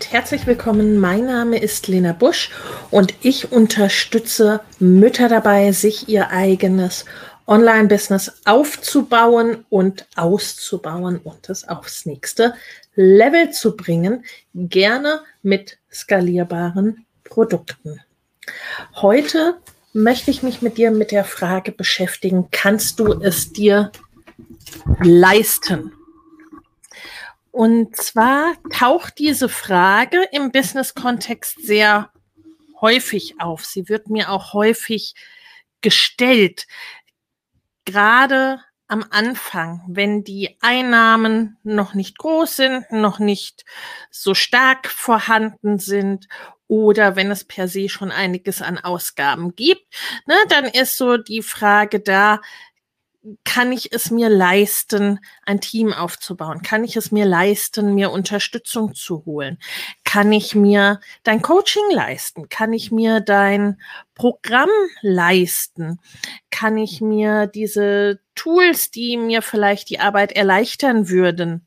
Und herzlich willkommen. Mein Name ist Lena Busch und ich unterstütze Mütter dabei, sich ihr eigenes Online-Business aufzubauen und auszubauen und es aufs nächste Level zu bringen, gerne mit skalierbaren Produkten. Heute möchte ich mich mit dir mit der Frage beschäftigen, kannst du es dir leisten? Und zwar taucht diese Frage im Business-Kontext sehr häufig auf. Sie wird mir auch häufig gestellt. Gerade am Anfang, wenn die Einnahmen noch nicht groß sind, noch nicht so stark vorhanden sind oder wenn es per se schon einiges an Ausgaben gibt, ne, dann ist so die Frage da, kann ich es mir leisten, ein Team aufzubauen? Kann ich es mir leisten, mir Unterstützung zu holen? Kann ich mir dein Coaching leisten? Kann ich mir dein Programm leisten? Kann ich mir diese Tools, die mir vielleicht die Arbeit erleichtern würden,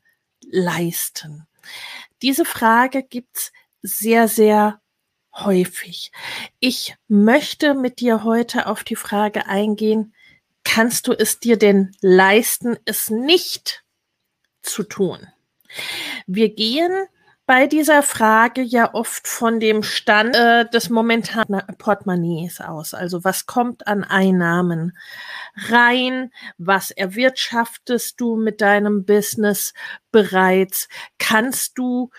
leisten? Diese Frage gibt's sehr, sehr häufig. Ich möchte mit dir heute auf die Frage eingehen, kannst du es dir denn leisten, es nicht zu tun? Wir gehen bei dieser Frage ja oft von dem Stand äh, des momentanen Portemonnaies aus. Also was kommt an Einnahmen rein? Was erwirtschaftest du mit deinem Business bereits? Kannst du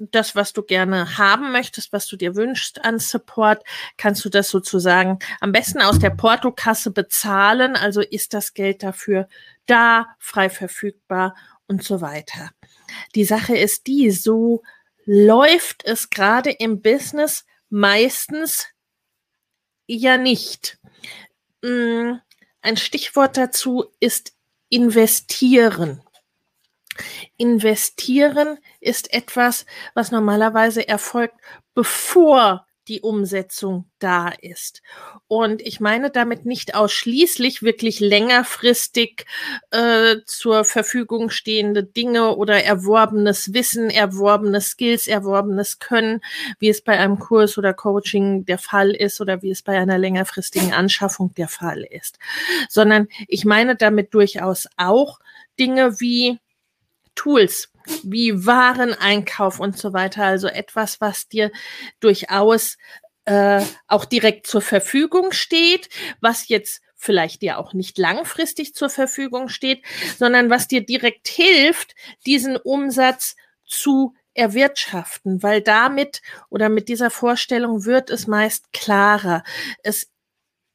das, was du gerne haben möchtest, was du dir wünschst an Support, kannst du das sozusagen am besten aus der Portokasse bezahlen. Also ist das Geld dafür da, frei verfügbar und so weiter. Die Sache ist die, so läuft es gerade im Business meistens ja nicht. Mm, ein Stichwort dazu ist investieren. Investieren ist etwas, was normalerweise erfolgt, bevor die Umsetzung da ist. Und ich meine damit nicht ausschließlich wirklich längerfristig äh, zur Verfügung stehende Dinge oder erworbenes Wissen, erworbene Skills, erworbenes Können, wie es bei einem Kurs oder Coaching der Fall ist oder wie es bei einer längerfristigen Anschaffung der Fall ist, sondern ich meine damit durchaus auch Dinge wie Tools wie Wareneinkauf und so weiter. Also etwas, was dir durchaus äh, auch direkt zur Verfügung steht, was jetzt vielleicht dir auch nicht langfristig zur Verfügung steht, sondern was dir direkt hilft, diesen Umsatz zu erwirtschaften, weil damit oder mit dieser Vorstellung wird es meist klarer. Es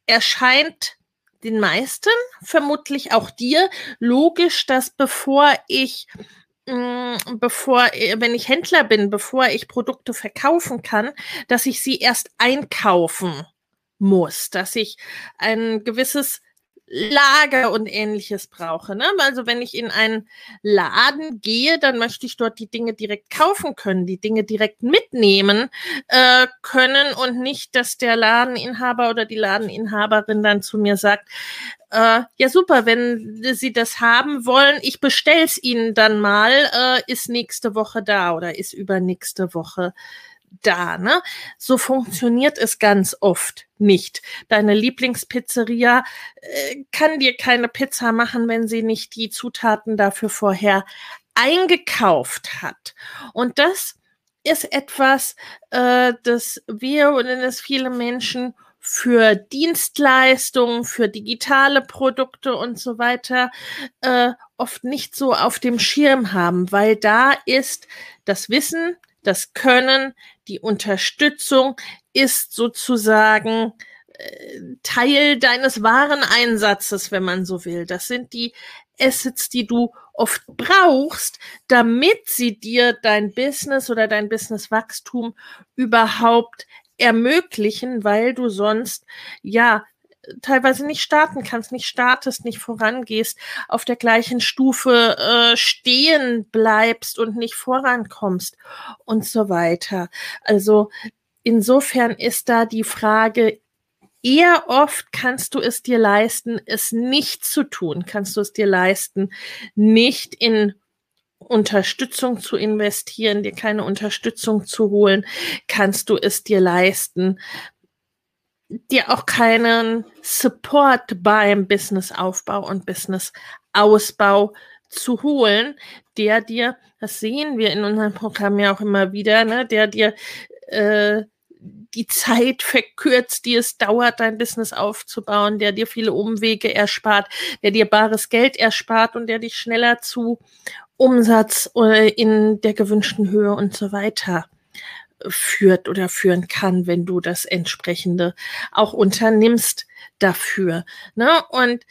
erscheint den meisten, vermutlich auch dir, logisch, dass bevor ich mm, bevor, äh, wenn ich Händler bin, bevor ich Produkte verkaufen kann, dass ich sie erst einkaufen muss, dass ich ein gewisses Lager und ähnliches brauche. Ne? Also wenn ich in einen Laden gehe, dann möchte ich dort die Dinge direkt kaufen können, die Dinge direkt mitnehmen äh, können und nicht, dass der Ladeninhaber oder die Ladeninhaberin dann zu mir sagt, äh, ja super, wenn Sie das haben wollen, ich bestell's Ihnen dann mal, äh, ist nächste Woche da oder ist übernächste Woche da. Ne? So funktioniert es ganz oft nicht. Deine Lieblingspizzeria äh, kann dir keine Pizza machen, wenn sie nicht die Zutaten dafür vorher eingekauft hat. Und das ist etwas, äh, das wir und das viele Menschen für Dienstleistungen, für digitale Produkte und so weiter äh, oft nicht so auf dem Schirm haben, weil da ist das Wissen, das Können, die Unterstützung ist sozusagen äh, Teil deines wahren Einsatzes, wenn man so will. Das sind die Assets, die du oft brauchst, damit sie dir dein Business oder dein Businesswachstum überhaupt ermöglichen, weil du sonst ja teilweise nicht starten kannst, nicht startest, nicht vorangehst, auf der gleichen Stufe äh, stehen bleibst und nicht vorankommst und so weiter. Also insofern ist da die Frage eher oft kannst du es dir leisten, es nicht zu tun, kannst du es dir leisten, nicht in Unterstützung zu investieren, dir keine Unterstützung zu holen, kannst du es dir leisten, dir auch keinen Support beim Businessaufbau und Businessausbau zu holen, der dir, das sehen wir in unserem Programm ja auch immer wieder, ne, der dir äh, die Zeit verkürzt, die es dauert, dein Business aufzubauen, der dir viele Umwege erspart, der dir bares Geld erspart und der dich schneller zu Umsatz äh, in der gewünschten Höhe und so weiter führt oder führen kann, wenn du das entsprechende auch unternimmst dafür. Ne? Und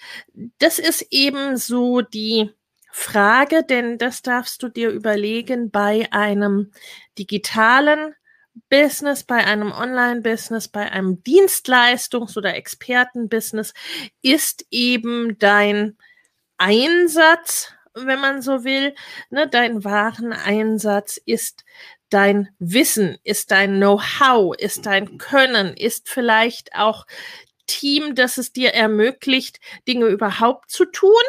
das ist eben so die Frage, denn das darfst du dir überlegen bei einem digitalen Business, bei einem Online-Business, bei einem Dienstleistungs- oder Experten-Business ist eben dein Einsatz, wenn man so will, ne, dein wahren Einsatz ist dein Wissen, ist dein Know-how, ist dein Können, ist vielleicht auch Team, das es dir ermöglicht, Dinge überhaupt zu tun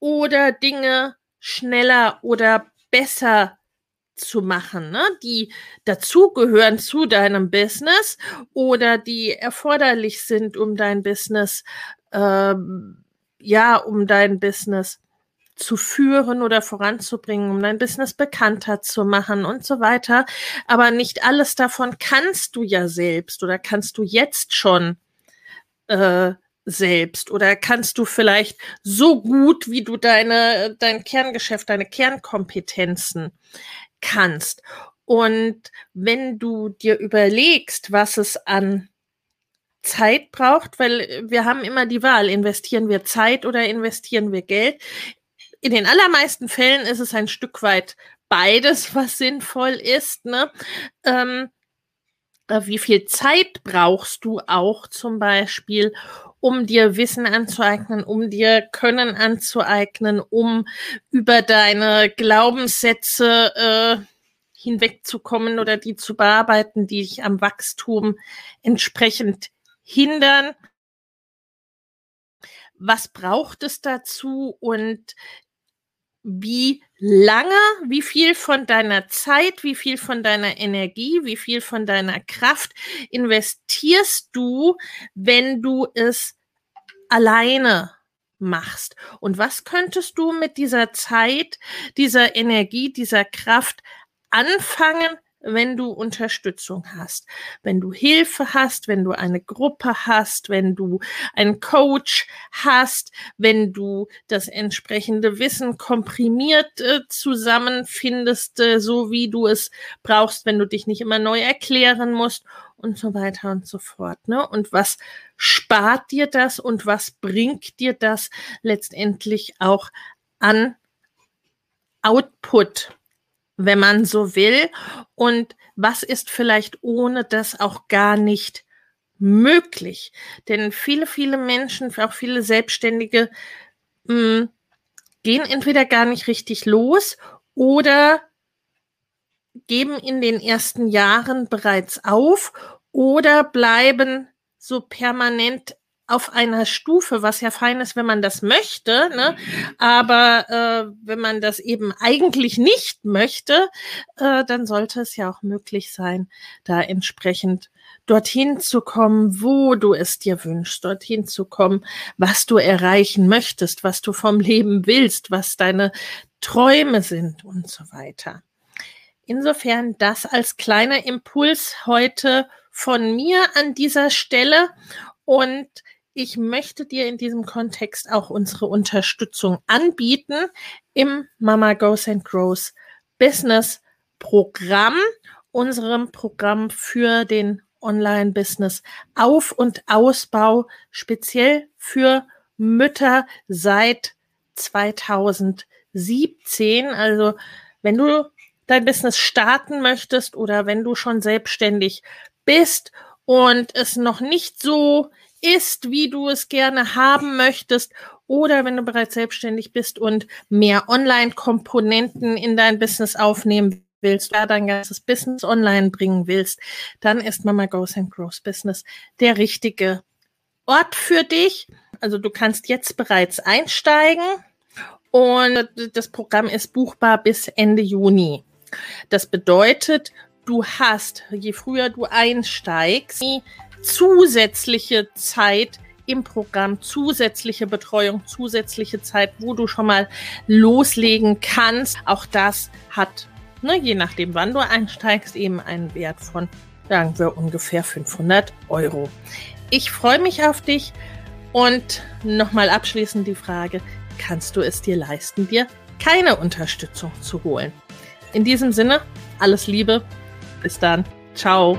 oder Dinge schneller oder besser zu machen, ne? die dazugehören zu deinem Business oder die erforderlich sind, um dein Business, ähm, ja, um dein Business zu führen oder voranzubringen, um dein Business bekannter zu machen und so weiter. Aber nicht alles davon kannst du ja selbst oder kannst du jetzt schon äh, selbst oder kannst du vielleicht so gut, wie du deine, dein Kerngeschäft, deine Kernkompetenzen kannst. Und wenn du dir überlegst, was es an Zeit braucht, weil wir haben immer die Wahl, investieren wir Zeit oder investieren wir Geld. In den allermeisten Fällen ist es ein Stück weit beides, was sinnvoll ist. Ne? Ähm, äh, wie viel Zeit brauchst du auch zum Beispiel, um dir Wissen anzueignen, um dir Können anzueignen, um über deine Glaubenssätze äh, hinwegzukommen oder die zu bearbeiten, die dich am Wachstum entsprechend hindern. Was braucht es dazu und wie lange, wie viel von deiner Zeit, wie viel von deiner Energie, wie viel von deiner Kraft investierst du, wenn du es alleine machst? Und was könntest du mit dieser Zeit, dieser Energie, dieser Kraft anfangen, wenn du Unterstützung hast, wenn du Hilfe hast, wenn du eine Gruppe hast, wenn du einen Coach hast, wenn du das entsprechende Wissen komprimiert äh, zusammenfindest, äh, so wie du es brauchst, wenn du dich nicht immer neu erklären musst und so weiter und so fort. Ne? Und was spart dir das und was bringt dir das letztendlich auch an Output? Wenn man so will. Und was ist vielleicht ohne das auch gar nicht möglich? Denn viele, viele Menschen, auch viele Selbstständige, mh, hm, gehen entweder gar nicht richtig los oder geben in den ersten Jahren bereits auf oder bleiben so permanent auf einer Stufe, was ja fein ist, wenn man das möchte, ne? aber äh, wenn man das eben eigentlich nicht möchte, äh, dann sollte es ja auch möglich sein, da entsprechend dorthin zu kommen, wo du es dir wünschst, dorthin zu kommen, was du erreichen möchtest, was du vom Leben willst, was deine Träume sind und so weiter. Insofern das als kleiner Impuls heute von mir an dieser Stelle und ich möchte dir in diesem Kontext auch unsere Unterstützung anbieten im Mama Goes and Grows Business Programm, unserem Programm für den Online-Business Auf- und Ausbau, speziell für Mütter seit 2017. Also wenn du dein Business starten möchtest oder wenn du schon selbstständig bist und es noch nicht so ist, wie du es gerne haben möchtest oder wenn du bereits selbstständig bist und mehr Online-Komponenten in dein Business aufnehmen willst, oder dein ganzes Business online bringen willst, dann ist Mama Goes and Grows Business der richtige Ort für dich. Also du kannst jetzt bereits einsteigen und das Programm ist buchbar bis Ende Juni. Das bedeutet, du hast, je früher du einsteigst, zusätzliche Zeit im Programm, zusätzliche Betreuung, zusätzliche Zeit, wo du schon mal loslegen kannst. Auch das hat, ne, je nachdem, wann du einsteigst, eben einen Wert von, sagen wir, ungefähr 500 Euro. Ich freue mich auf dich und nochmal abschließend die Frage, kannst du es dir leisten, dir keine Unterstützung zu holen? In diesem Sinne, alles Liebe, bis dann, ciao.